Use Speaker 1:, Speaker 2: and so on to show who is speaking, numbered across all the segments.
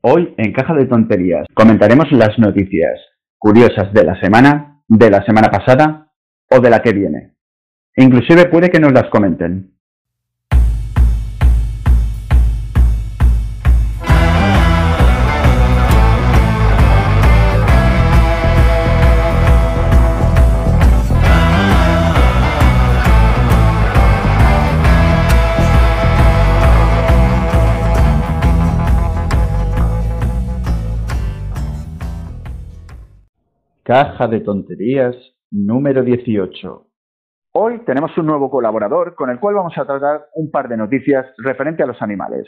Speaker 1: Hoy en Caja de Tonterías comentaremos las noticias curiosas de la semana, de la semana pasada o de la que viene. Inclusive puede que nos las comenten. Caja de Tonterías número 18. Hoy tenemos un nuevo colaborador con el cual vamos a tratar un par de noticias referente a los animales.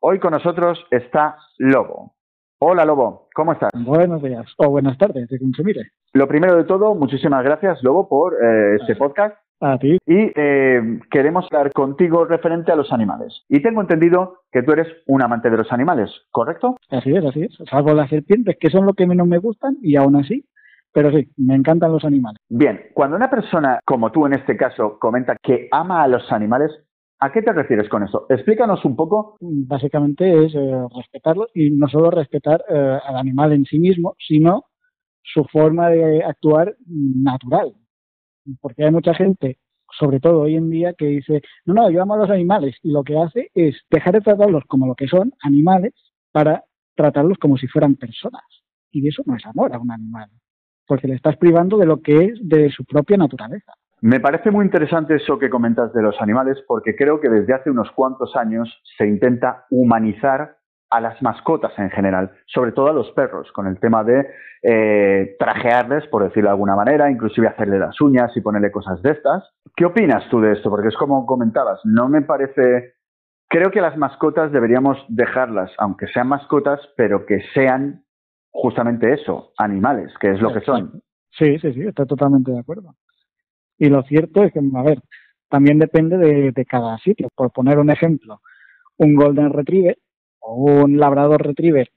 Speaker 1: Hoy con nosotros está Lobo. Hola Lobo, ¿cómo estás?
Speaker 2: Buenos días o buenas tardes, según se mire.
Speaker 1: Lo primero de todo, muchísimas gracias Lobo por eh, este podcast.
Speaker 2: A ti.
Speaker 1: Y eh, queremos hablar contigo referente a los animales. Y tengo entendido que tú eres un amante de los animales, ¿correcto?
Speaker 2: Así es, así es. Salvo las serpientes, que son lo que menos me gustan, y aún así pero sí, me encantan los animales.
Speaker 1: Bien, cuando una persona como tú en este caso comenta que ama a los animales, ¿a qué te refieres con eso? Explícanos un poco.
Speaker 2: Básicamente es eh, respetarlo y no solo respetar eh, al animal en sí mismo, sino su forma de actuar natural. Porque hay mucha gente, sobre todo hoy en día, que dice, no, no, yo amo a los animales y lo que hace es dejar de tratarlos como lo que son, animales, para tratarlos como si fueran personas. Y eso no es amor a un animal porque le estás privando de lo que es de su propia naturaleza.
Speaker 1: Me parece muy interesante eso que comentas de los animales, porque creo que desde hace unos cuantos años se intenta humanizar a las mascotas en general, sobre todo a los perros, con el tema de eh, trajearles, por decirlo de alguna manera, inclusive hacerle las uñas y ponerle cosas de estas. ¿Qué opinas tú de esto? Porque es como comentabas, no me parece... Creo que las mascotas deberíamos dejarlas, aunque sean mascotas, pero que sean justamente eso, animales, que es lo que son.
Speaker 2: Sí, sí, sí, estoy totalmente de acuerdo. Y lo cierto es que, a ver, también depende de, cada sitio. Por poner un ejemplo, un Golden Retriever o un Labrador Retriever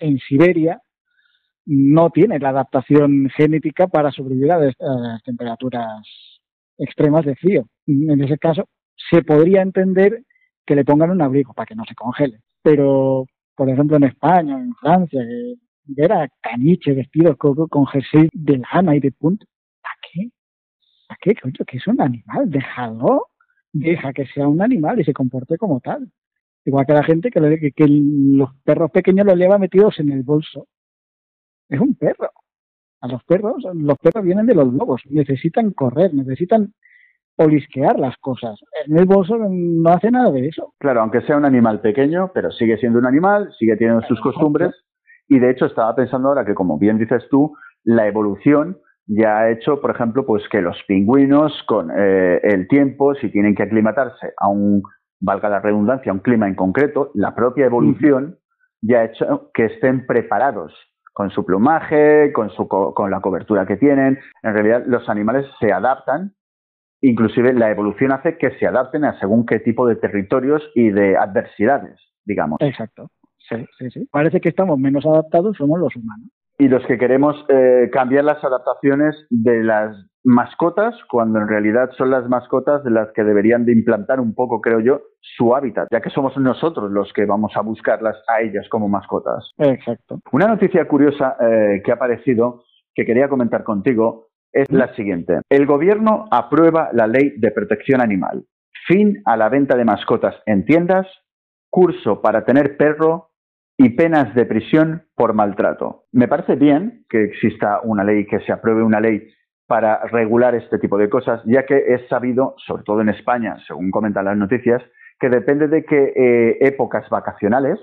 Speaker 2: en Siberia no tiene la adaptación genética para sobrevivir a, las temperaturas extremas de frío. En ese caso, se podría entender que le pongan un abrigo para que no se congele. Pero, por ejemplo, en España, en Francia, ver a Caniche vestido con, con jersey de lana y de punta. ¿Para qué? ¿Para qué, coño? Que es un animal, déjalo. Deja que sea un animal y se comporte como tal. Igual que la gente que, que, los perros pequeños los lleva metidos en el bolso. Es un perro. A los perros, los perros vienen de los lobos, necesitan correr, necesitan olisquear las cosas. En el bolso no hace nada de eso.
Speaker 1: Claro, aunque sea un animal pequeño, pero sigue siendo un animal, sigue teniendo sus costumbres y de hecho estaba pensando ahora que, como bien dices tú, la evolución ya ha hecho, por ejemplo, pues que los pingüinos con eh, el tiempo, si tienen que aclimatarse a un, valga la redundancia, a un clima en concreto, la propia evolución ya ha hecho que estén preparados con su plumaje, con, su, con la cobertura que tienen. En realidad, los animales se adaptan, inclusive la evolución hace que se adapten a según qué tipo de territorios y de adversidades, digamos.
Speaker 2: Exacto. Sí, sí, sí. Parece que estamos menos adaptados, somos los humanos.
Speaker 1: Y los que queremos eh, cambiar las adaptaciones de las mascotas, cuando en realidad son las mascotas de las que deberían de implantar un poco, creo yo, su hábitat, ya que somos nosotros los que vamos a buscarlas a ellas como mascotas.
Speaker 2: Exacto.
Speaker 1: Una noticia curiosa eh, que ha aparecido, que quería comentar contigo, es la siguiente. El gobierno aprueba la ley de protección animal. Fin a la venta de mascotas en tiendas, curso para tener perro y penas de prisión por maltrato. Me parece bien que exista una ley, que se apruebe una ley para regular este tipo de cosas, ya que es sabido, sobre todo en España, según comentan las noticias, que depende de qué eh, épocas vacacionales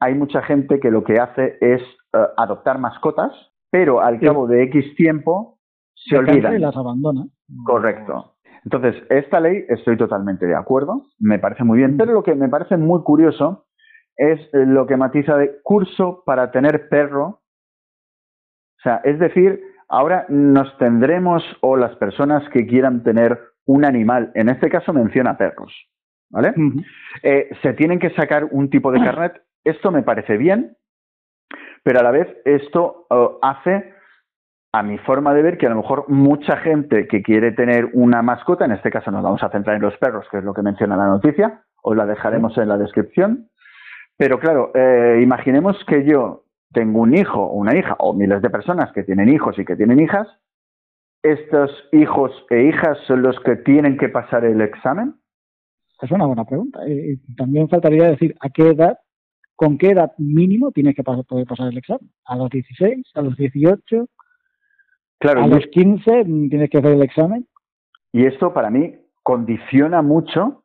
Speaker 1: hay mucha gente que lo que hace es eh, adoptar mascotas, pero al cabo de X tiempo se olvida
Speaker 2: Y las abandona.
Speaker 1: Correcto. Entonces, esta ley estoy totalmente de acuerdo, me parece muy bien, pero lo que me parece muy curioso es eh, lo que matiza de curso para tener perro. O sea, es decir, ahora nos tendremos o las personas que quieran tener un animal, en este caso menciona perros, ¿vale? Eh, se tienen que sacar un tipo de carnet. Esto me parece bien, pero a la vez esto oh, hace, a mi forma de ver, que a lo mejor mucha gente que quiere tener una mascota, en este caso nos vamos a centrar en los perros, que es lo que menciona la noticia, os la dejaremos en la descripción, Pero claro, eh, imaginemos que yo tengo un hijo o una hija, o miles de personas que tienen hijos y que tienen hijas. ¿Estos hijos e hijas son los que tienen que pasar el examen?
Speaker 2: Es una buena pregunta. Y también faltaría decir a qué edad, con qué edad mínimo tienes que poder pasar el examen. ¿A los 16? ¿A los 18? Claro, ¿A los 15 tienes que hacer el examen?
Speaker 1: Y esto para mí condiciona mucho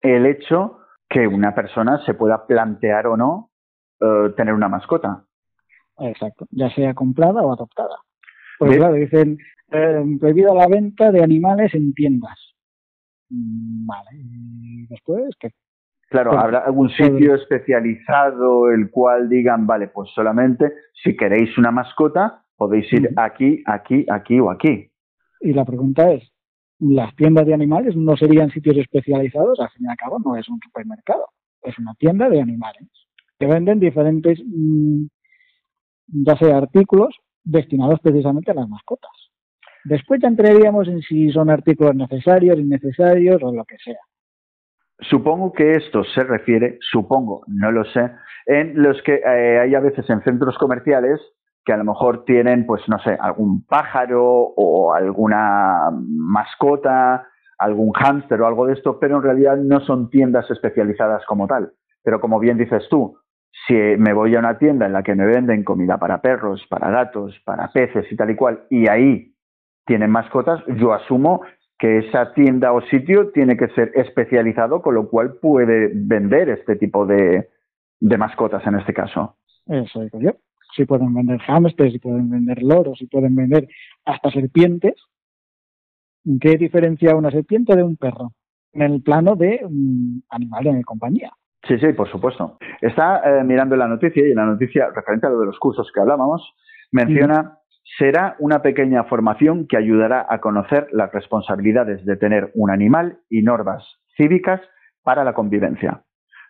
Speaker 1: el hecho que una persona se pueda plantear o no eh, tener una mascota.
Speaker 2: Exacto, ya sea comprada o adoptada. Pues claro, dicen eh, prohibida la venta de animales en tiendas. Mm, vale, y después, ¿qué?
Speaker 1: Claro, pues, habrá algún sitio especializado el cual digan, vale, pues solamente si queréis una mascota podéis ir aquí, aquí, aquí o aquí.
Speaker 2: Y la pregunta es, ¿las tiendas de animales no serían sitios especializados? Al fin y al cabo no es un supermercado, es una tienda de animales que venden diferentes, mm, ya sea artículos destinados precisamente a las mascotas. Después ya entraríamos en si son artículos necesarios, innecesarios o lo que sea.
Speaker 1: Supongo que esto se refiere, supongo, no lo sé, en los que eh, hay a veces en centros comerciales que a lo mejor tienen, pues no sé, algún pájaro o alguna mascota, algún hámster o algo de esto, pero en realidad no son tiendas especializadas como tal. Pero como bien dices tú, si me voy a una tienda en la que me venden comida para perros, para gatos, para peces y tal y cual, y ahí tienen mascotas, yo asumo que esa tienda o sitio tiene que ser especializado, con lo cual puede vender este tipo de, de mascotas en este caso.
Speaker 2: Eso digo yo. Si pueden vender hámsters, si pueden vender loros, si pueden vender hasta serpientes. ¿Qué diferencia una serpiente de un perro? En el plano de un animal de compañía.
Speaker 1: Sí, sí, por supuesto. Está eh, mirando la noticia y en la noticia referente a lo de los cursos que hablábamos, menciona será una pequeña formación que ayudará a conocer las responsabilidades de tener un animal y normas cívicas para la convivencia.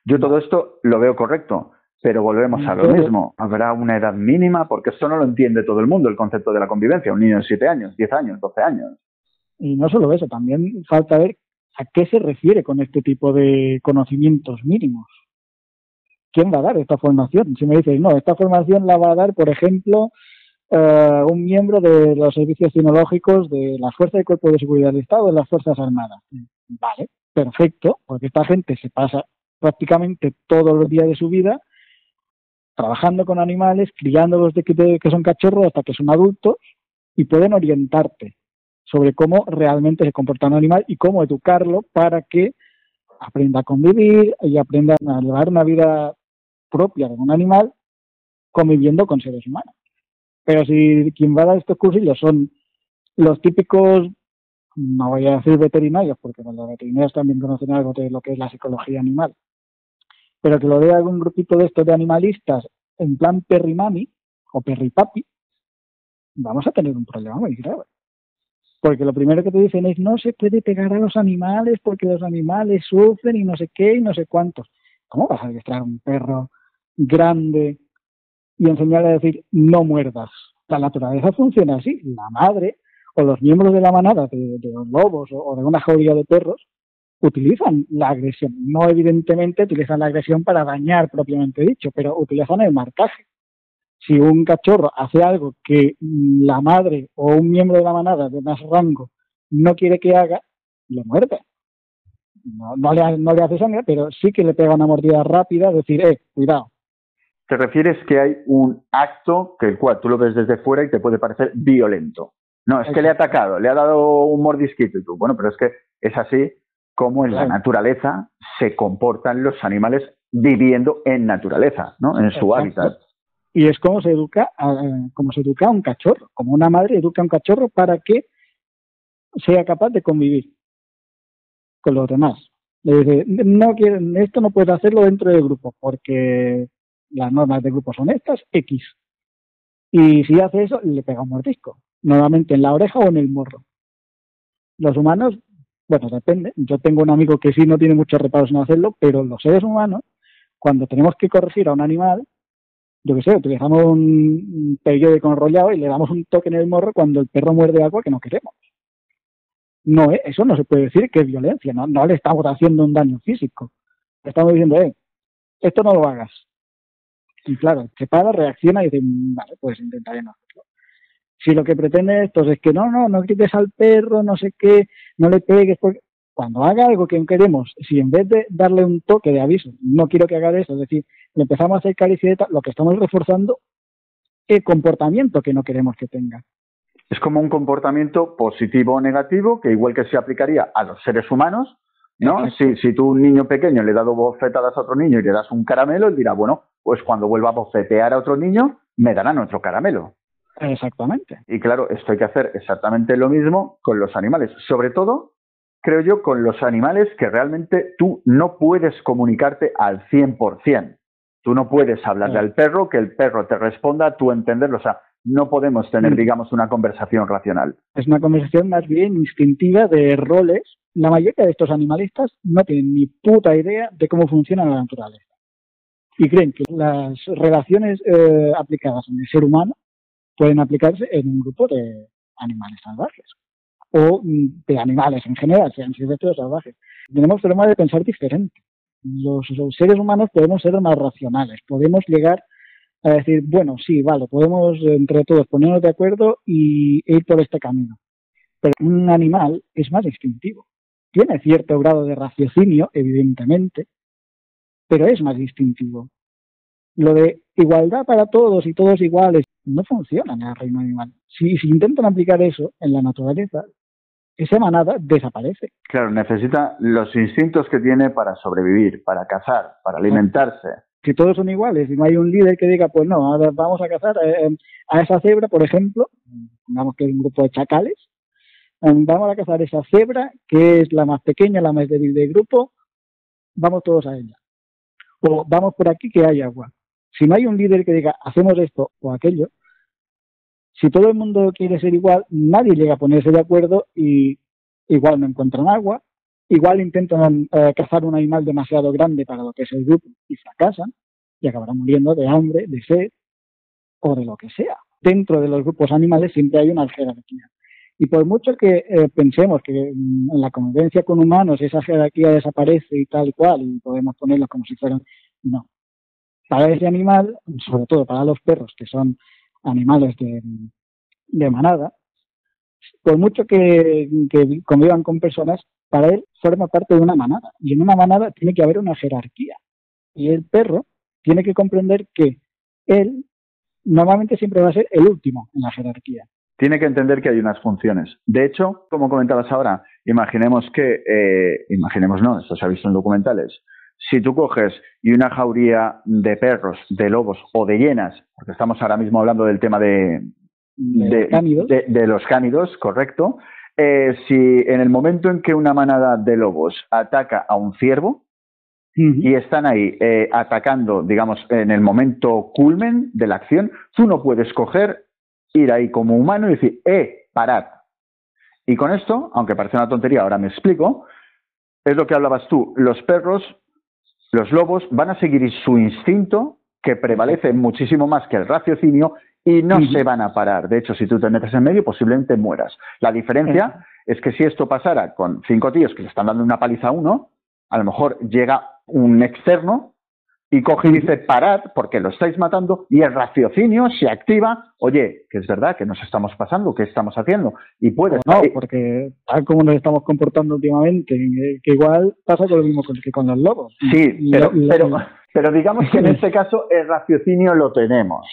Speaker 1: Yo todo esto lo veo correcto, pero volvemos a lo mismo. Habrá una edad mínima, porque esto no lo entiende todo el mundo, el concepto de la convivencia. Un niño de 7 años, 10 años, 12 años.
Speaker 2: Y no solo eso, también falta ver a qué se refiere con este tipo de conocimientos mínimos. ¿Quién va a dar esta formación? Si me dices, no, esta formación la va a dar, por ejemplo, eh, un miembro de los servicios tecnológicos de la Fuerza de Cuerpo de Seguridad del Estado de las Fuerzas Armadas. Vale, perfecto, porque esta gente se pasa prácticamente todos los días de su vida trabajando con animales, criándolos de que, son cachorros hasta que son adultos y pueden orientarte sobre cómo realmente se comporta un animal y cómo educarlo para que aprenda a convivir y aprenda a llevar una vida propia de un animal conviviendo con seres humanos. Pero si quien va a dar estos cursillos son los típicos, no voy a decir veterinarios, porque los veterinarios también conocen algo de lo que es la psicología animal, pero que lo dé algún grupito de estos de animalistas en plan perrimami o perripapi, vamos a tener un problema muy grave. Porque lo primero que te dicen es no se puede pegar a los animales porque los animales sufren y no sé qué y no sé cuántos. ¿Cómo vas a adiestrar un perro grande y enseñarle a decir no muerdas? La naturaleza funciona así. La madre o los miembros de la manada de, los lobos o, de una jauría de perros utilizan la agresión. No evidentemente utilizan la agresión para dañar propiamente dicho, pero utilizan el marcaje si un cachorro hace algo que la madre o un miembro de la manada de más rango no quiere que haga, lo muerde. No, le, no le hace sangre, pero sí que le pega una mordida rápida, decir, eh, cuidado.
Speaker 1: ¿Te refieres que hay un acto que el cual tú lo ves desde fuera y te puede parecer violento? No, es que le ha atacado, le ha dado un mordisquito y tú, bueno, pero es que es así como en la naturaleza se comportan los animales viviendo en naturaleza, ¿no? En su hábitat.
Speaker 2: Y es como se educa, a, como se educa a un cachorro, como una madre educa a un cachorro para que sea capaz de convivir con los demás. Le dice, no quieren, esto no puedes hacerlo dentro del grupo, porque las normas del grupo son estas, X. Y si hace eso, le pega un mordisco, nuevamente en la oreja o en el morro. Los humanos, bueno, depende. Yo tengo un amigo que sí no tiene muchos reparos en hacerlo, pero los seres humanos, cuando tenemos que corregir a un animal, yo qué sé, utilizamos un periódico enrollado y le damos un toque en el morro cuando el perro muerde algo que no queremos. No, eh, eso no se puede decir que es violencia, no, no le estamos haciendo un daño físico. Le estamos diciendo, eh, esto no lo hagas. Y claro, se para, reacciona y dice, vale, pues intentaré no hacerlo. Si lo que pretende esto es que no, no, no grites al perro, no sé qué, no le pegues, porque cuando haga algo que queremos, si en vez de darle un toque de aviso, no quiero que haga eso, es decir, le empezamos a hacer caricieta, lo que estamos reforzando el comportamiento que no queremos que tenga.
Speaker 1: Es como un comportamiento positivo o negativo que igual que se aplicaría a los seres humanos, ¿no? Si, si tú, un niño pequeño, le dado bofetadas a otro niño y le das un caramelo, él dirá, bueno, pues cuando vuelva a bofetear a otro niño, me darán otro caramelo.
Speaker 2: Exactamente.
Speaker 1: Y claro, esto hay que hacer exactamente lo mismo con los animales. Sobre todo, creo yo, con los animales que realmente tú no puedes comunicarte al 100%. Tú no puedes hablarle al perro, que el perro te responda, tú entenderlo. O sea, no podemos tener, mm. digamos, una conversación racional.
Speaker 2: Es una conversación más bien instintiva de roles. La mayoría de estos animalistas no tienen ni puta idea de cómo funciona la naturaleza. Y creen que las relaciones eh, aplicadas en el ser humano pueden aplicarse en un grupo de animales salvajes o mm, de animales en general, sean silvestres o salvajes. Tenemos forma de pensar diferente. Los, seres humanos podemos ser más racionales, podemos llegar a decir, bueno, sí, vale, podemos entre todos ponernos de acuerdo y ir por este camino. Pero un animal es más instintivo. Tiene cierto grado de raciocinio, evidentemente, pero es más instintivo. Lo de igualdad para todos y todos iguales no funciona en el reino animal. Si, si intentan aplicar eso en la naturaleza, esa manada desaparece.
Speaker 1: Claro, necesita los instintos que tiene para sobrevivir, para cazar, para alimentarse.
Speaker 2: Si todos son iguales y no hay un líder que diga, pues no, vamos a cazar eh, eh, a esa cebra, por ejemplo, digamos que es un grupo de chacales, eh, vamos a cazar esa cebra, que es la más pequeña, la más débil del grupo, vamos todos a ella. O vamos por aquí que hay agua. Si no hay un líder que diga, hacemos esto o aquello, si todo el mundo quiere ser igual, nadie llega a ponerse de acuerdo y igual no encuentran agua, igual intentan eh, cazar un animal demasiado grande para lo que es el grupo y fracasan y acabarán muriendo de hambre, de sed o de lo que sea. Dentro de los grupos animales siempre hay una jerarquía. Y por mucho que eh, pensemos que en la convivencia con humanos esa jerarquía desaparece y tal cual, y podemos ponerlos como si fueran, no. Para ese animal, sobre todo para los perros, que son animales de, manada, por mucho que, convivan con personas, para él forma parte de una manada. Y en una manada tiene que haber una jerarquía. Y el perro tiene que comprender que él normalmente siempre va a ser el último en la jerarquía.
Speaker 1: Tiene que entender que hay unas funciones. De hecho, como comentabas ahora, imaginemos que, eh, imaginemos no, esto se ha visto en documentales, si tú coges y una jauría de perros, de lobos o de hienas, porque estamos ahora mismo hablando del tema de, de, los cánidos, correcto, eh, si en el momento en que una manada de lobos ataca a un ciervo y están ahí eh, atacando, digamos, en el momento culmen de la acción, tú no puedes coger, ir ahí como humano y decir, eh, parad. Y con esto, aunque parece una tontería, ahora me explico, es lo que hablabas tú, los perros los lobos van a seguir su instinto, que prevalece muchísimo más que el raciocinio, y no se van a parar. De hecho, si tú te metes en medio, posiblemente mueras. La diferencia es que si esto pasara con cinco tíos que le están dando una paliza a uno, a lo mejor llega un externo y coge y dice parad porque lo estáis matando y el raciocinio se activa, oye, que es verdad que nos estamos pasando, ¿qué estamos haciendo? Y puede
Speaker 2: No, porque tal como nos estamos comportando últimamente, que igual pasa lo mismo que con los lobos.
Speaker 1: Sí, pero, pero, digamos que en este caso el raciocinio lo tenemos.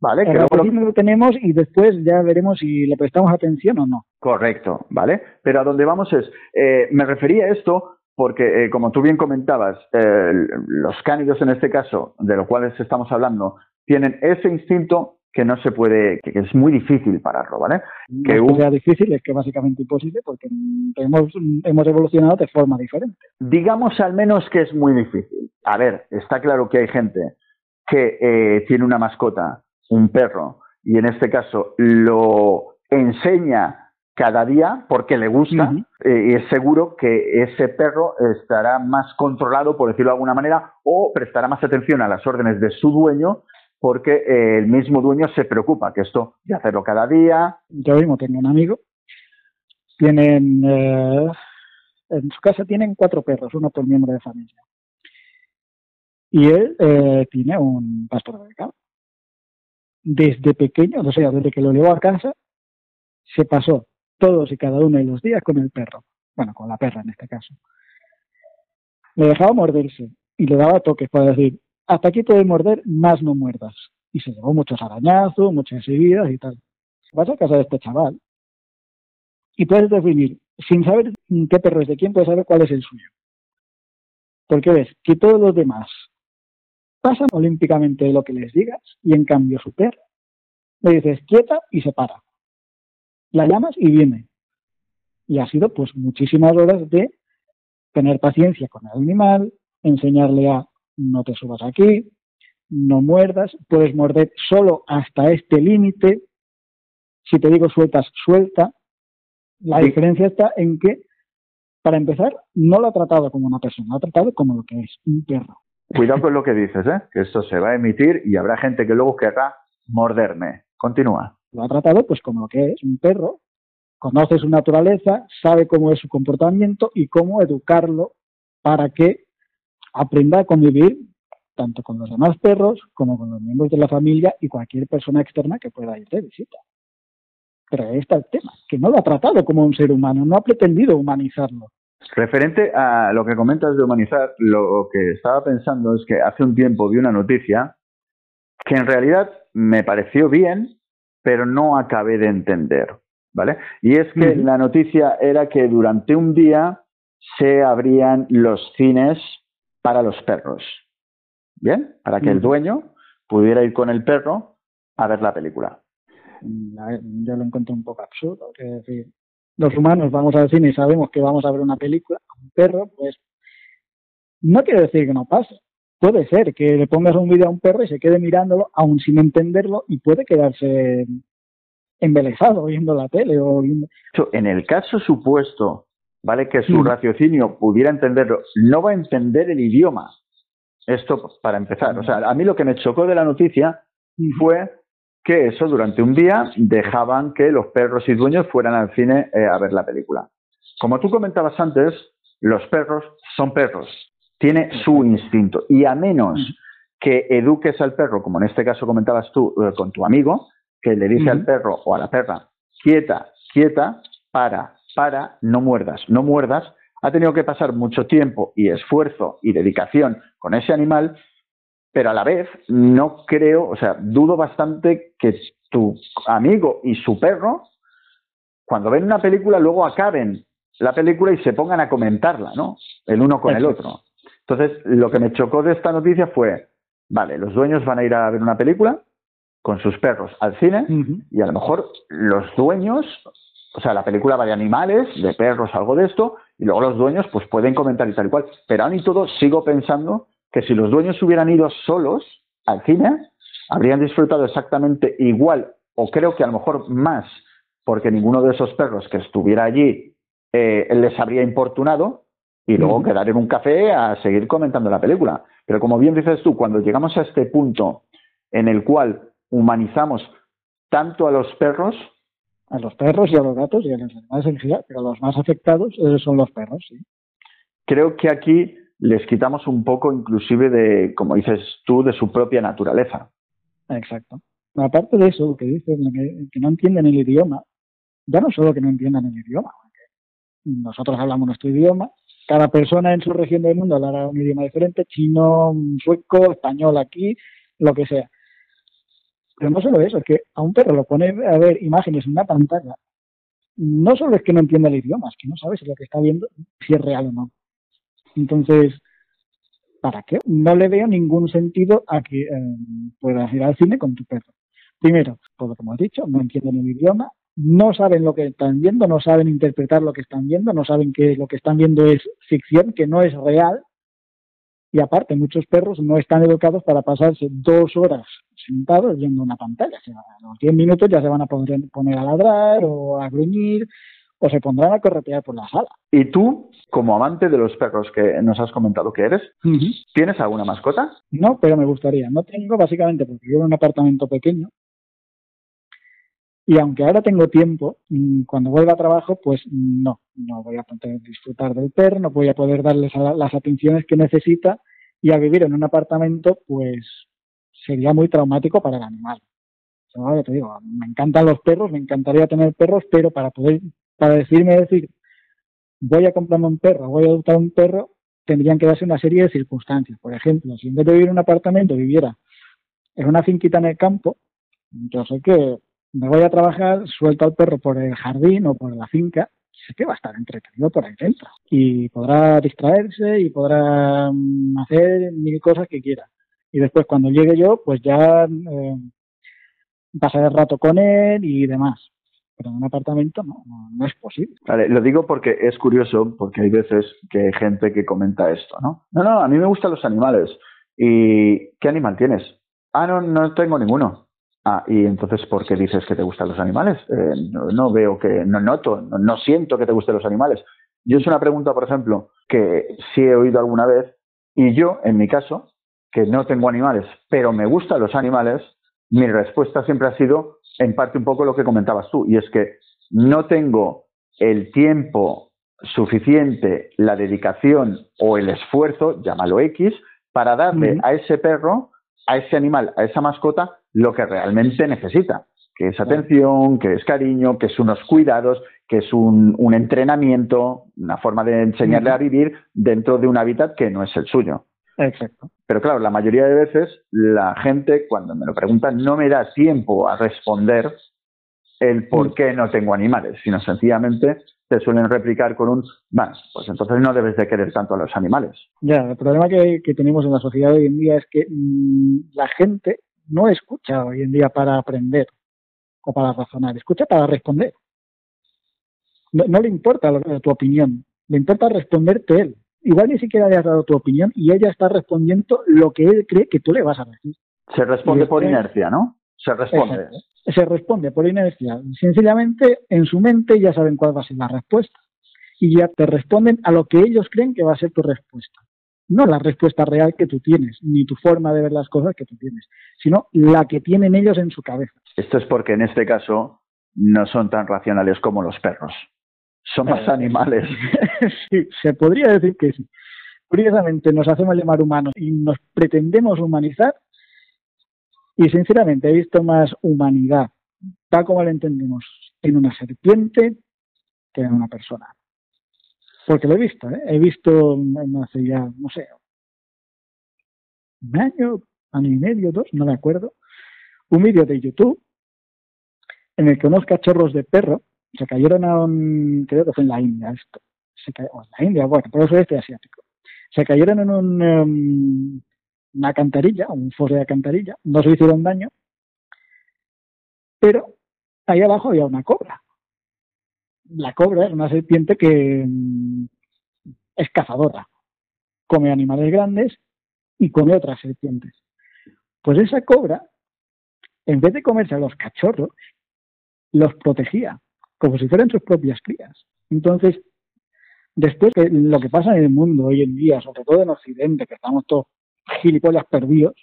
Speaker 1: ¿Vale?
Speaker 2: El raciocinio lo... tenemos y después ya veremos si le prestamos atención o no.
Speaker 1: Correcto, ¿vale? Pero a donde vamos es, eh, me refería a esto porque, eh, como tú bien comentabas, eh, los cánidos en este caso, de los cuales estamos hablando, tienen ese instinto que no se puede, que, es muy difícil pararlo, ¿vale?
Speaker 2: Que sea difícil, es que básicamente imposible porque hemos, hemos evolucionado de forma diferente.
Speaker 1: Digamos al menos que es muy difícil. A ver, está claro que hay gente que eh, tiene una mascota, un perro, y en este caso lo enseña cada día porque le gusta eh, y es seguro que ese perro estará más controlado, por decirlo de alguna manera, o prestará más atención a las órdenes de su dueño porque eh, el mismo dueño se preocupa que esto de hacerlo cada día.
Speaker 2: Yo mismo tengo un amigo, tienen eh, en su casa tienen cuatro perros, uno por miembro de familia. Y él eh, tiene un pastor de. Desde pequeño, o sea, desde que lo llevó a casa, se pasó todos y cada uno de los días con el perro. Bueno, con la perra en este caso. Le dejaba morderse y le daba toques para decir, hasta aquí puedes morder, más no muerdas. Y se llevó muchos arañazos, muchas heridas y tal. Vas a casa de este chaval y puedes definir, sin saber qué perro es de quién, puedes saber cuál es el suyo. Porque ves que todos los demás pasan olímpicamente lo que les digas y en cambio su perro le dices quieta y se para. La llamas y viene. Y ha sido pues muchísimas horas de tener paciencia con el animal, enseñarle a no te subas aquí, no muerdas, puedes morder solo hasta este límite. Si te digo sueltas, suelta. La diferencia está en que, para empezar, no lo ha tratado como una persona, lo ha tratado como lo que es, un perro.
Speaker 1: Cuidado con lo que dices, ¿eh? que esto se va a emitir y habrá gente que luego querrá morderme. Continúa.
Speaker 2: Lo ha tratado pues como lo que es, un perro. Conoce su naturaleza, sabe cómo es su comportamiento y cómo educarlo para que aprenda a convivir tanto con los demás perros como con los miembros de la familia y cualquier persona externa que pueda ir de visita. Pero ahí está el tema, que no lo ha tratado como un ser humano, no ha pretendido humanizarlo.
Speaker 1: Referente a lo que comentas de humanizar, lo que estaba pensando es que hace un tiempo vi una noticia que en realidad me pareció bien, pero no acabé de entender, ¿vale? Y es que la noticia era que durante un día se abrían los cines para los perros. ¿Bien? Para que el dueño pudiera ir con el perro a ver la película.
Speaker 2: Mm, yo lo encuentro un poco absurdo. Es decir, los humanos vamos al cine y sabemos que vamos a ver una película, un perro, pues no quiere decir que no pase. Puede ser que le pongas un vídeo a un perro y se quede mirándolo, aún sin entenderlo, y puede quedarse embelesado viendo la tele o viendo...
Speaker 1: En el caso supuesto ¿vale? Que su raciocinio pudiera entenderlo, no va a entender el idioma. Esto para empezar. O sea, a mí lo que me chocó de la noticia fue que eso durante un día dejaban que los perros y dueños fueran al cine eh, a ver la película. Como tú comentabas antes, los perros son perros, tiene su instinto. Y a menos que eduques al perro, como en este caso comentabas tú eh, con tu amigo, que le dice al perro o a la perra, quieta, quieta, para, para no muerdas, no muerdas, ha tenido que pasar mucho tiempo y esfuerzo y dedicación con ese animal, pero a la vez no creo, o sea, dudo bastante que tu amigo y su perro, cuando ven una película, luego acaben la película y se pongan a comentarla, ¿no? El uno con el otro. Entonces, lo que me chocó de esta noticia fue, vale, los dueños van a ir a ver una película con sus perros al cine y a lo mejor los dueños o sea, la película va de animales, de perros, algo de esto, y luego los dueños pues pueden comentar y tal y cual. Pero aún y todo sigo pensando que si los dueños hubieran ido solos al cine, habrían disfrutado exactamente igual, o creo que a lo mejor más, porque ninguno de esos perros que estuviera allí eh, les habría importunado, y luego quedar en un café a seguir comentando la película. Pero como bien dices tú, cuando llegamos a este punto en el cual humanizamos tanto a los perros,
Speaker 2: a los perros y a los gatos y a los animales en general, pero los más afectados eh, son los perros, sí.
Speaker 1: Creo que aquí les quitamos un poco inclusive de, como dices tú, de su propia naturaleza.
Speaker 2: Exacto. Aparte de eso, que dicen que, no entienden el idioma, ya no solo que no entiendan el idioma, nosotros hablamos nuestro idioma, cada persona en su región del mundo hablará un idioma diferente, chino, sueco, español aquí, lo que sea. Pero no solo eso, es que a un perro lo pone a ver imágenes en una pantalla. No solo es que no entienda el idioma, es que no sabe si lo que está viendo si es real o no. Entonces, ¿para qué? No le veo ningún sentido a que eh, puedas ir al cine con tu perro. Primero, por como has dicho, no entienden el idioma, no saben lo que están viendo, no saben interpretar lo que están viendo, no saben que lo que están viendo es ficción, que no es real. Y aparte, muchos perros no están educados para pasarse dos horas sentados viendo una pantalla. a los 10 minutos ya se van a poner, poner a ladrar o a gruñir o se pondrán a corretear por la sala.
Speaker 1: ¿Y tú, como amante de los perros que nos has comentado que eres, tienes alguna mascota?
Speaker 2: No, pero me gustaría. No tengo básicamente porque vivo en un apartamento pequeño. Y aunque ahora tengo tiempo, mm, cuando vuelva a trabajo, pues no, no voy a poder disfrutar del perro, no voy a poder darles las atenciones que necesita y a vivir en un apartamento, pues sería muy traumático para el animal. te digo, me encantan los perros, me encantaría tener perros, pero para poder, para decirme decir, voy a comprarme un perro, voy a adoptar un perro, tendrían que darse una serie de circunstancias. Por ejemplo, si en vez de vivir en un apartamento viviera en una finquita en el campo, yo sé que me voy a trabajar, suelto al perro por el jardín o por la finca, sé que va a estar entretenido por ahí dentro. Y podrá distraerse y podrá mm, hacer mil cosas que quiera. Y después cuando llegue yo, pues ya eh, pasaré el rato con él y demás. Pero en un apartamento no, no, es posible.
Speaker 1: Vale, lo digo porque es curioso, porque hay veces que hay gente que comenta esto, ¿no? No, no, a mí me gustan los animales. ¿Y qué animal tienes? Ah, no, no tengo ninguno. Ah, y entonces, ¿por qué dices que te gustan los animales? Eh, no, veo que, no noto, no, siento que te gusten los animales. Yo es una pregunta, por ejemplo, que sí he oído alguna vez, y yo, en mi caso, que no tengo animales, pero me gustan los animales, mi respuesta siempre ha sido, en parte, un poco lo que comentabas tú, y es que no tengo el tiempo suficiente, la dedicación o el esfuerzo, llámalo X, para darle a ese perro a ese animal, a esa mascota, lo que realmente necesita, que es atención, que es cariño, que es unos cuidados, que es un, entrenamiento, una forma de enseñarle a vivir dentro de un hábitat que no es el suyo.
Speaker 2: Exacto.
Speaker 1: Pero claro, la mayoría de veces la gente, cuando me lo preguntan, no me da tiempo a responder el por mm. qué no tengo animales, sino sencillamente te suelen replicar con un, bueno, pues entonces no debes de querer tanto a los animales.
Speaker 2: Ya, el problema que, tenemos en la sociedad hoy en día es que mm, la gente no escucha hoy en día para aprender o para razonar, escucha para responder. No, le importa tu opinión, le importa responderte él. Igual ni siquiera le has dado tu opinión y ella está respondiendo lo que él cree que tú le vas a decir.
Speaker 1: Se responde por inercia, ¿no? Se responde
Speaker 2: se responde por inercia. Sencillamente, en su mente ya saben cuál va a ser la respuesta. Y ya te responden a lo que ellos creen que va a ser tu respuesta. No la respuesta real que tú tienes, ni tu forma de ver las cosas que tú tienes, sino la que tienen ellos en su cabeza.
Speaker 1: Esto es porque en este caso no son tan racionales como los perros. Son más eh, animales.
Speaker 2: sí, se podría decir que sí. Curiosamente nos hacemos llamar humanos y nos pretendemos humanizar y sinceramente he visto más humanidad, tal como la entendemos, en una serpiente que en una persona. Porque lo he visto, ¿eh? he visto hace ya, no sé, un año, año y medio, dos, no me acuerdo, un vídeo de YouTube en el que unos cachorros de perro se cayeron a un, creo que fue en la India esto, se o en la India, bueno, por eso este asiático, se cayeron en un, em, una cantarilla, un foso de cantarilla, no se hicieron daño, pero ahí abajo había una cobra. La cobra es una serpiente que mm, es cazadora, come animales grandes y come otras serpientes. Pues esa cobra, en vez de comerse a los cachorros, los protegía, como si fueran sus propias crías. Entonces, después lo que pasa en el mundo hoy en día, sobre todo en Occidente, que estamos todos gilipollas perdidos.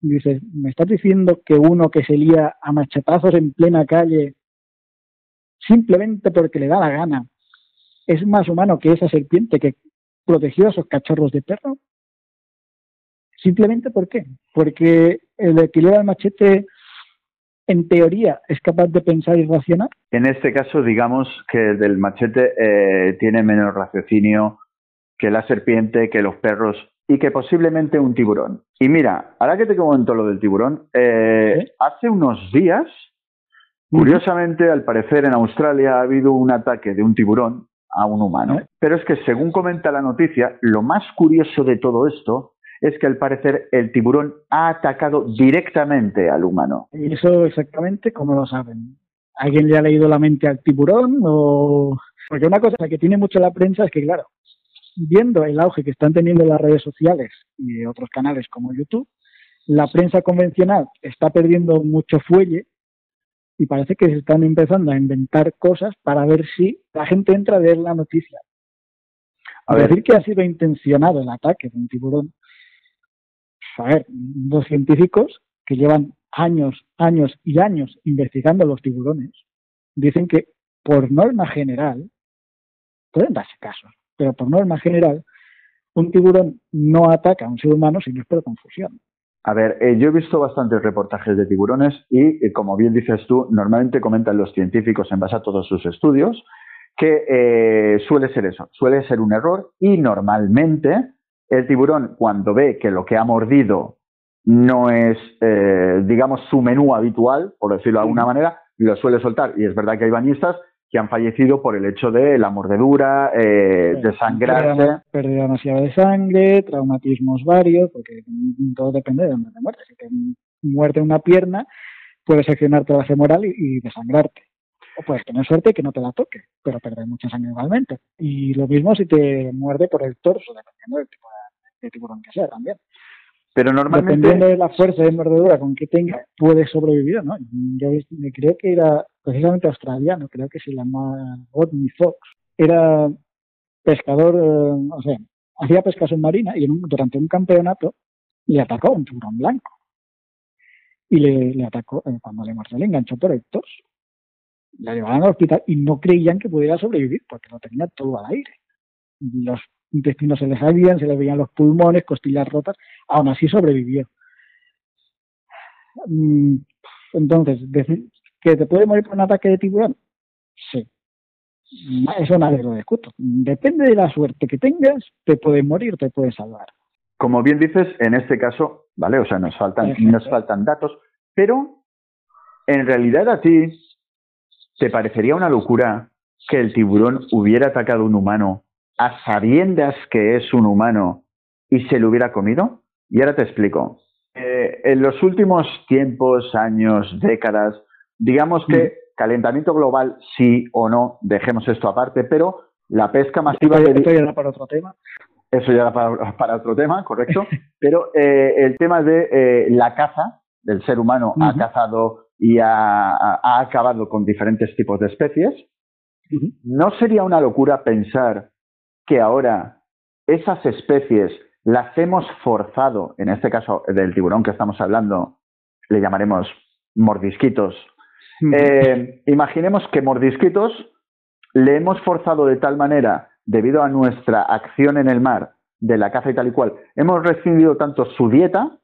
Speaker 2: ¿me estás diciendo que uno que se lía a machetazos en plena calle simplemente porque le da la gana es más humano que esa serpiente que protegió a esos cachorros de perro? Simplemente ¿por qué? Porque el lleva el machete en teoría es capaz de pensar y racionar.
Speaker 1: En este caso, digamos que del machete eh, tiene menos raciocinio que la serpiente, que los perros y que posiblemente un tiburón. Y mira, ahora que te comento lo del tiburón, eh, hace unos días, curiosamente, al parecer en Australia ha habido un ataque de un tiburón a un humano. Pero es que según comenta la noticia, lo más curioso de todo esto es que al parecer el tiburón ha atacado directamente al humano.
Speaker 2: ¿Y eso exactamente cómo lo saben? ¿Alguien le ha leído la mente al tiburón? O... Porque una cosa que tiene mucho la prensa es que, claro, viendo el auge que están teniendo las redes sociales y otros canales como YouTube, la prensa convencional está perdiendo mucho fuelle y parece que se están empezando a inventar cosas para ver si la gente entra a ver la noticia. A decir que ha sido intencionado el ataque de un tiburón. A ver, dos científicos que llevan años, años y años investigando los tiburones dicen que por norma general pueden darse casos, pero por norma general, un tiburón no ataca a un ser humano si no es por confusión.
Speaker 1: A ver, eh, yo he visto bastantes reportajes de tiburones y, eh, como bien dices tú, normalmente comentan los científicos en base a todos sus estudios que eh, suele ser eso, suele ser un error y normalmente el tiburón cuando ve que lo que ha mordido no es, digamos, su menú habitual, por decirlo de alguna manera, lo suele soltar. Y es verdad que hay bañistas que han fallecido por el hecho de la mordedura, eh, desangrarse.
Speaker 2: Pérdida demasiada de sangre, traumatismos varios, porque todo depende de dónde te muertes. Si te muerde una pierna, puedes seccionarte la femoral y, y desangrarte. O puedes tener suerte que no te la toque, pero perder mucha sangre igualmente. Y lo mismo si te muerde por el torso, dependiendo del tipo de tiburón que sea también.
Speaker 1: Pero normalmente...
Speaker 2: Dependiendo de la fuerza de mordedura con que tenga, puede sobrevivir, ¿no? Yo creo que era precisamente australiano, creo que se llama Rodney Fox. Era pescador, eh, o sea, hacía pesca submarina y durante un campeonato le atacó un tiburón blanco. Y le, atacó, eh, cuando le mordió, le enganchó por el. La llevaron al hospital y no creían que pudiera sobrevivir porque lo tenía todo al aire. Los intestinos se le salían, se le veían los pulmones, costillas rotas, aún así sobrevivió. Mm, entonces, decir que te puede morir por un ataque de tiburón, sí. Eso nadie lo discuto. Depende de la suerte que tengas, te puede morir, te puede salvar.
Speaker 1: Como bien dices, en este caso, ¿vale? O sea, nos faltan, nos faltan datos, pero en realidad a ti te parecería una locura que el tiburón hubiera atacado a un humano a sabiendas que es un humano y se lo hubiera comido? Y ahora te explico. Eh, en los últimos tiempos, años, décadas, digamos que mm. calentamiento global sí o no, dejemos esto aparte, pero la pesca masiva...
Speaker 2: Esto, ya era para otro tema.
Speaker 1: Eso ya era para, otro tema, correcto. pero eh, el tema de eh, la caza del ser humano ha cazado y ha, acabado con diferentes tipos de especies. ¿No sería una locura pensar que ahora esas especies las hemos forzado, en este caso del tiburón que estamos hablando, le llamaremos mordisquitos. Eh, imaginemos que mordisquitos le hemos forzado de tal manera, debido a nuestra acción en el mar, de la caza y tal y cual, hemos restringido tanto su dieta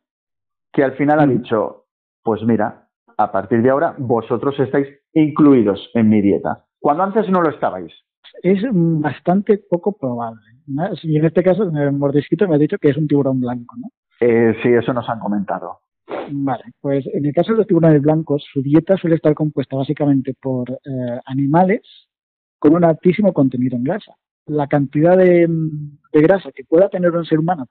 Speaker 1: que al final ha dicho, pues mira, a partir de ahora vosotros estáis incluidos en mi dieta, cuando antes no lo estabais
Speaker 2: es bastante poco probable. Y en este caso, el mordisquito me ha dicho que es un tiburón blanco, ¿no?
Speaker 1: Eh, sí, eso nos han comentado.
Speaker 2: Vale, pues en el caso de los tiburones blancos, su dieta suele estar compuesta básicamente por eh, animales con un altísimo contenido en grasa. La cantidad de, grasa que pueda tener un ser humano,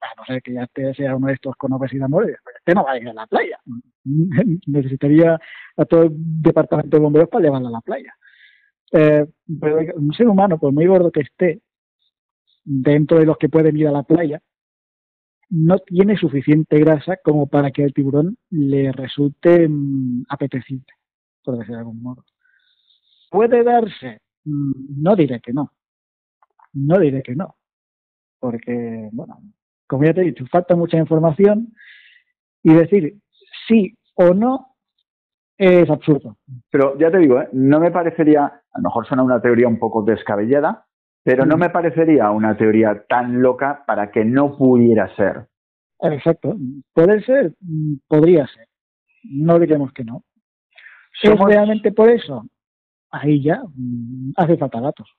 Speaker 2: a no ser que ya sea uno de estos con obesidad mórbida, pues este no va a ir a la playa. Necesitaría a todo el departamento de bomberos para llevarlo a la playa. Eh, un ser humano, por muy gordo que esté, dentro de los que pueden ir a la playa, no tiene suficiente grasa como para que el tiburón le resulte mm, apetecible, por decir de algún modo. ¿Puede darse? Mm, no diré que no. No diré que no. Porque, bueno, como ya te he dicho, falta mucha información y decir sí o no es absurdo.
Speaker 1: Pero ya te digo, ¿eh? no me parecería, a lo mejor suena una teoría un poco descabellada, pero no mm. me parecería una teoría tan loca para que no pudiera ser.
Speaker 2: Exacto. ¿Puede ser? Mm, podría ser. No diremos que no. ¿Es realmente por eso? Ahí ya mm, hace falta datos.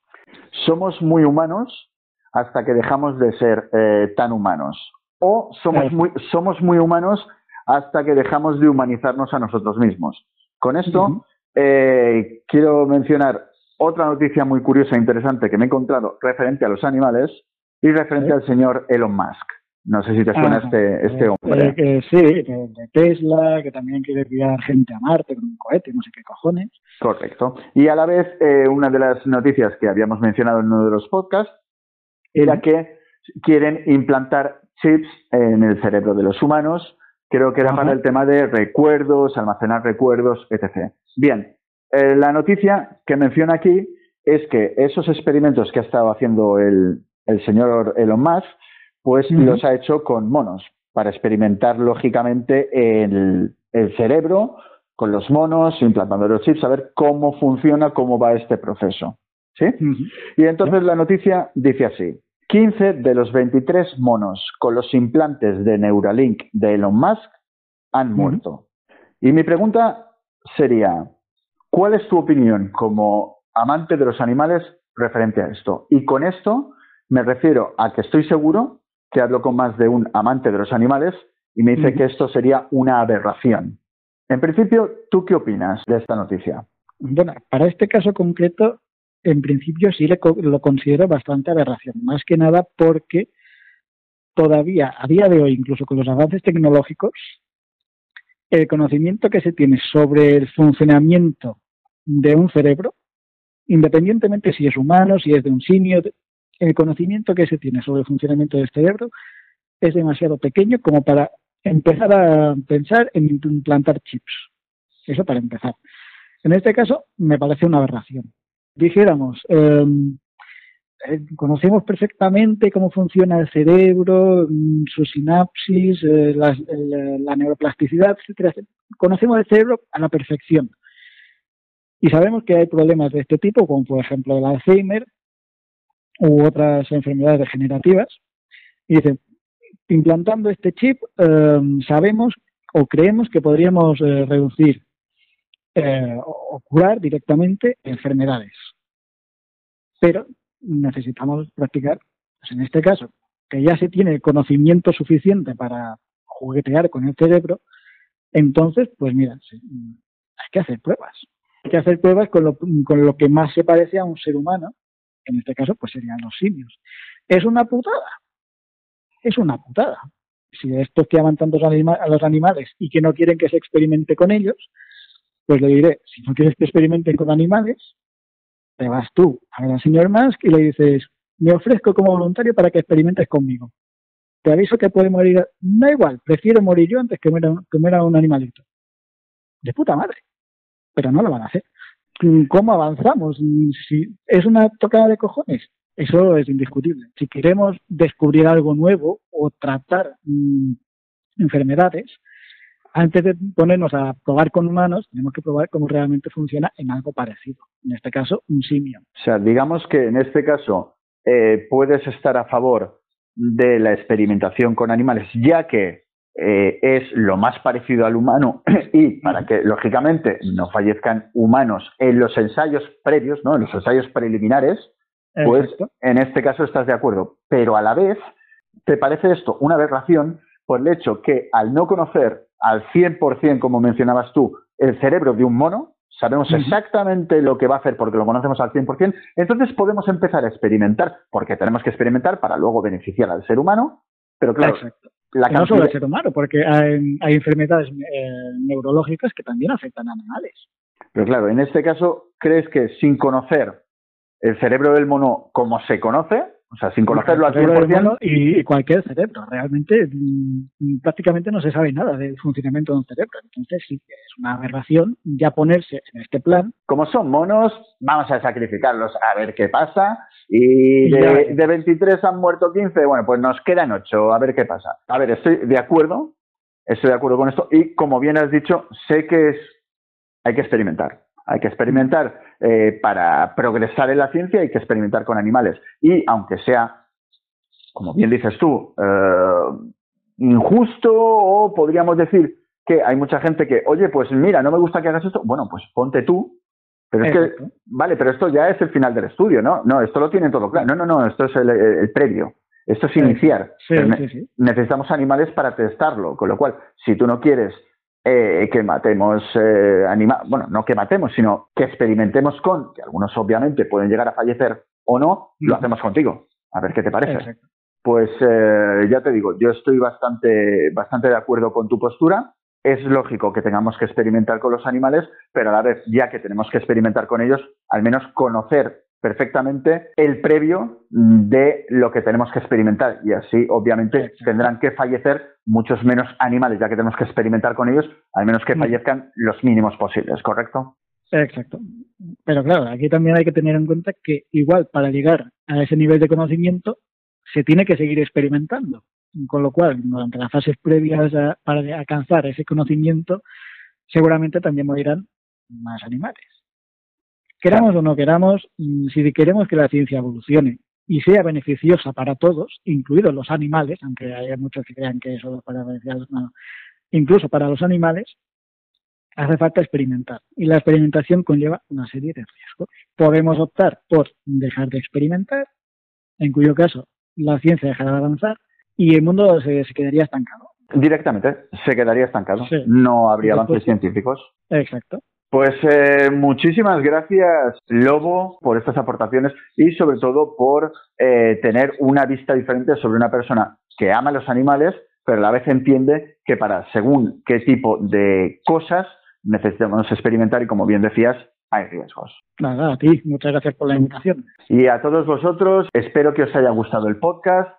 Speaker 1: Somos muy humanos hasta que dejamos de ser eh, tan humanos. O somos muy, somos muy humanos hasta que dejamos de humanizarnos a nosotros mismos. Con esto, eh, quiero mencionar otra noticia muy curiosa e interesante que me he encontrado referente a los animales y referente al señor Elon Musk. No sé si te suena este, este eh, hombre.
Speaker 2: Eh, sí, de Tesla, que también quiere enviar gente a Marte con un cohete, no sé qué cojones.
Speaker 1: Correcto. Y a la vez, una de las noticias que habíamos mencionado en uno de los podcasts era que quieren implantar chips en el cerebro de los humanos Creo que era para el tema de recuerdos, almacenar recuerdos, etc. Bien, eh, la noticia que menciona aquí es que esos experimentos que ha estado haciendo el, señor Elon Musk, pues los ha hecho con monos, para experimentar lógicamente el, el cerebro con los monos, implantando los chips, a ver cómo funciona, cómo va este proceso. ¿Sí? Y entonces la noticia dice así. 15 de los 23 monos con los implantes de Neuralink de Elon Musk han muerto. Y mi pregunta sería, ¿cuál es tu opinión como amante de los animales referente a esto? Y con esto me refiero a que estoy seguro que hablo con más de un amante de los animales y me dice que esto sería una aberración. En principio, ¿tú qué opinas de esta noticia?
Speaker 2: Bueno, para este caso concreto, en principio sí lo considero bastante aberración, más que nada porque todavía a día de hoy, incluso con los avances tecnológicos, el conocimiento que se tiene sobre el funcionamiento de un cerebro, independientemente si es humano, si es de un simio, el conocimiento que se tiene sobre el funcionamiento del cerebro es demasiado pequeño como para empezar a pensar en implantar chips. Eso para empezar. En este caso, me parece una aberración dijéramos, em, eh, conocemos perfectamente cómo funciona el cerebro, mm, su sinapsis, eh, la, neuroplasticidad, etcétera, Conocemos el cerebro a la perfección. Y sabemos que hay problemas de este tipo, como por ejemplo el Alzheimer u otras enfermedades degenerativas. Y dicen, implantando este chip, em, sabemos o creemos que podríamos eh, reducir eh, o curar directamente enfermedades. Pero necesitamos practicar, pues en este caso, que ya se tiene el conocimiento suficiente para juguetear con el cerebro, entonces, pues mira, hay que hacer pruebas. Hay que hacer pruebas con lo, con lo que más se parece a un ser humano, en este caso, pues serían los simios. Es una putada. Es una putada. Si estos que aman tanto a los animales y que no quieren que se experimente con ellos, pues le diré, si no quieres que experimenten con animales, te vas tú a ver al señor Musk y le dices, me ofrezco como voluntario para que experimentes conmigo. Te aviso que puede morir, da igual, prefiero morir yo antes que muera, un animalito. De puta madre. Pero no lo van a hacer. ¿Cómo avanzamos? Es una tocada de cojones, eso es indiscutible. Si queremos descubrir algo nuevo o tratar mm, enfermedades, antes de ponernos a probar con humanos, tenemos que probar cómo realmente funciona en algo parecido. En este caso, un simio.
Speaker 1: O sea, digamos que en este caso eh, puedes estar a favor de la experimentación con animales, ya que eh, es lo más parecido al humano y para que, lógicamente, no fallezcan humanos en los ensayos previos, ¿no? en los ensayos preliminares, pues en este caso estás de acuerdo. Pero a la vez, ¿te parece esto una aberración por el hecho que al no conocer al 100%, como mencionabas tú, el cerebro de un mono, sabemos exactamente lo que va a hacer porque lo conocemos al 100%, entonces podemos empezar a experimentar, porque tenemos que experimentar para luego beneficiar al ser humano, pero claro,
Speaker 2: la no solo al ser humano, porque hay, enfermedades eh, neurológicas que también afectan a animales.
Speaker 1: Pero claro, en este caso, ¿crees que sin conocer el cerebro del mono como se conoce, o sea, sin conocerlo al 100%.
Speaker 2: Y, cualquier cerebro. Realmente mm, prácticamente no se sabe nada del funcionamiento de un cerebro. Entonces sí, es una aberración ya ponerse en este plan.
Speaker 1: Como son monos, vamos a sacrificarlos a ver qué pasa. Y de, de 23 han muerto 15, bueno, pues nos quedan 8, a ver qué pasa. A ver, estoy de acuerdo, estoy de acuerdo con esto. Y como bien has dicho, sé que es, hay que experimentar. Hay que experimentar eh, para progresar en la ciencia, hay que experimentar con animales. Y aunque sea, como bien dices tú, eh, injusto o podríamos decir que hay mucha gente que, oye, pues mira, no me gusta que hagas esto, bueno, pues ponte tú. Pero es que, vale, pero esto ya es el final del estudio, ¿no? No, esto lo tienen todo claro. No, no, no, esto es el, previo. Esto es iniciar. necesitamos animales para testarlo, con lo cual, si tú no quieres eh, que matemos eh, animales, bueno, no que matemos, sino que experimentemos con, que algunos obviamente pueden llegar a fallecer o no, lo hacemos contigo. A ver qué te parece. Pues eh, ya te digo, yo estoy bastante, bastante de acuerdo con tu postura. Es lógico que tengamos que experimentar con los animales, pero a la vez, ya que tenemos que experimentar con ellos, al menos conocer perfectamente el previo de lo que tenemos que experimentar y así obviamente tendrán que fallecer muchos menos animales ya que tenemos que experimentar con ellos, al menos que mm. fallezcan los mínimos posibles, ¿correcto?
Speaker 2: Exacto. Pero claro, aquí también hay que tener en cuenta que igual para llegar a ese nivel de conocimiento se tiene que seguir experimentando. Con lo cual, durante las fases previas para alcanzar ese conocimiento, seguramente también morirán más animales. Queramos o no queramos, mm, si queremos que la ciencia evolucione y sea beneficiosa para todos, incluidos los animales, aunque hay muchos que crean que eso para beneficiar a los humanos, incluso para los animales, hace falta experimentar. Y la experimentación conlleva una serie de riesgos. Podemos optar por dejar de experimentar, en cuyo caso la ciencia dejará de avanzar y el mundo se, quedaría estancado.
Speaker 1: Directamente, se quedaría estancado. No habría avances científicos.
Speaker 2: Exacto.
Speaker 1: Pues eh, muchísimas gracias, Lobo, por estas aportaciones y sobre todo por eh, tener una vista diferente sobre una persona que ama los animales, pero a la vez entiende que para según qué tipo de cosas necesitamos experimentar y como bien decías, hay riesgos.
Speaker 2: Nada, a ti, muchas gracias por la invitación.
Speaker 1: Y a todos vosotros, espero que os haya gustado el podcast.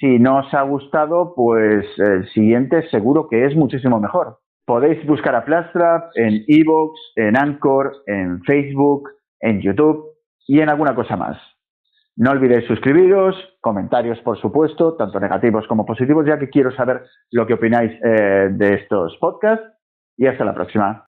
Speaker 1: Si no os ha gustado, pues el siguiente seguro que es muchísimo mejor. Podéis buscar a Plastrap en Evox, en Anchor, en Facebook, en YouTube y en alguna cosa más. No olvidéis suscribiros, comentarios por supuesto, tanto negativos como positivos, ya que quiero saber lo que opináis eh, de estos podcasts y hasta la próxima.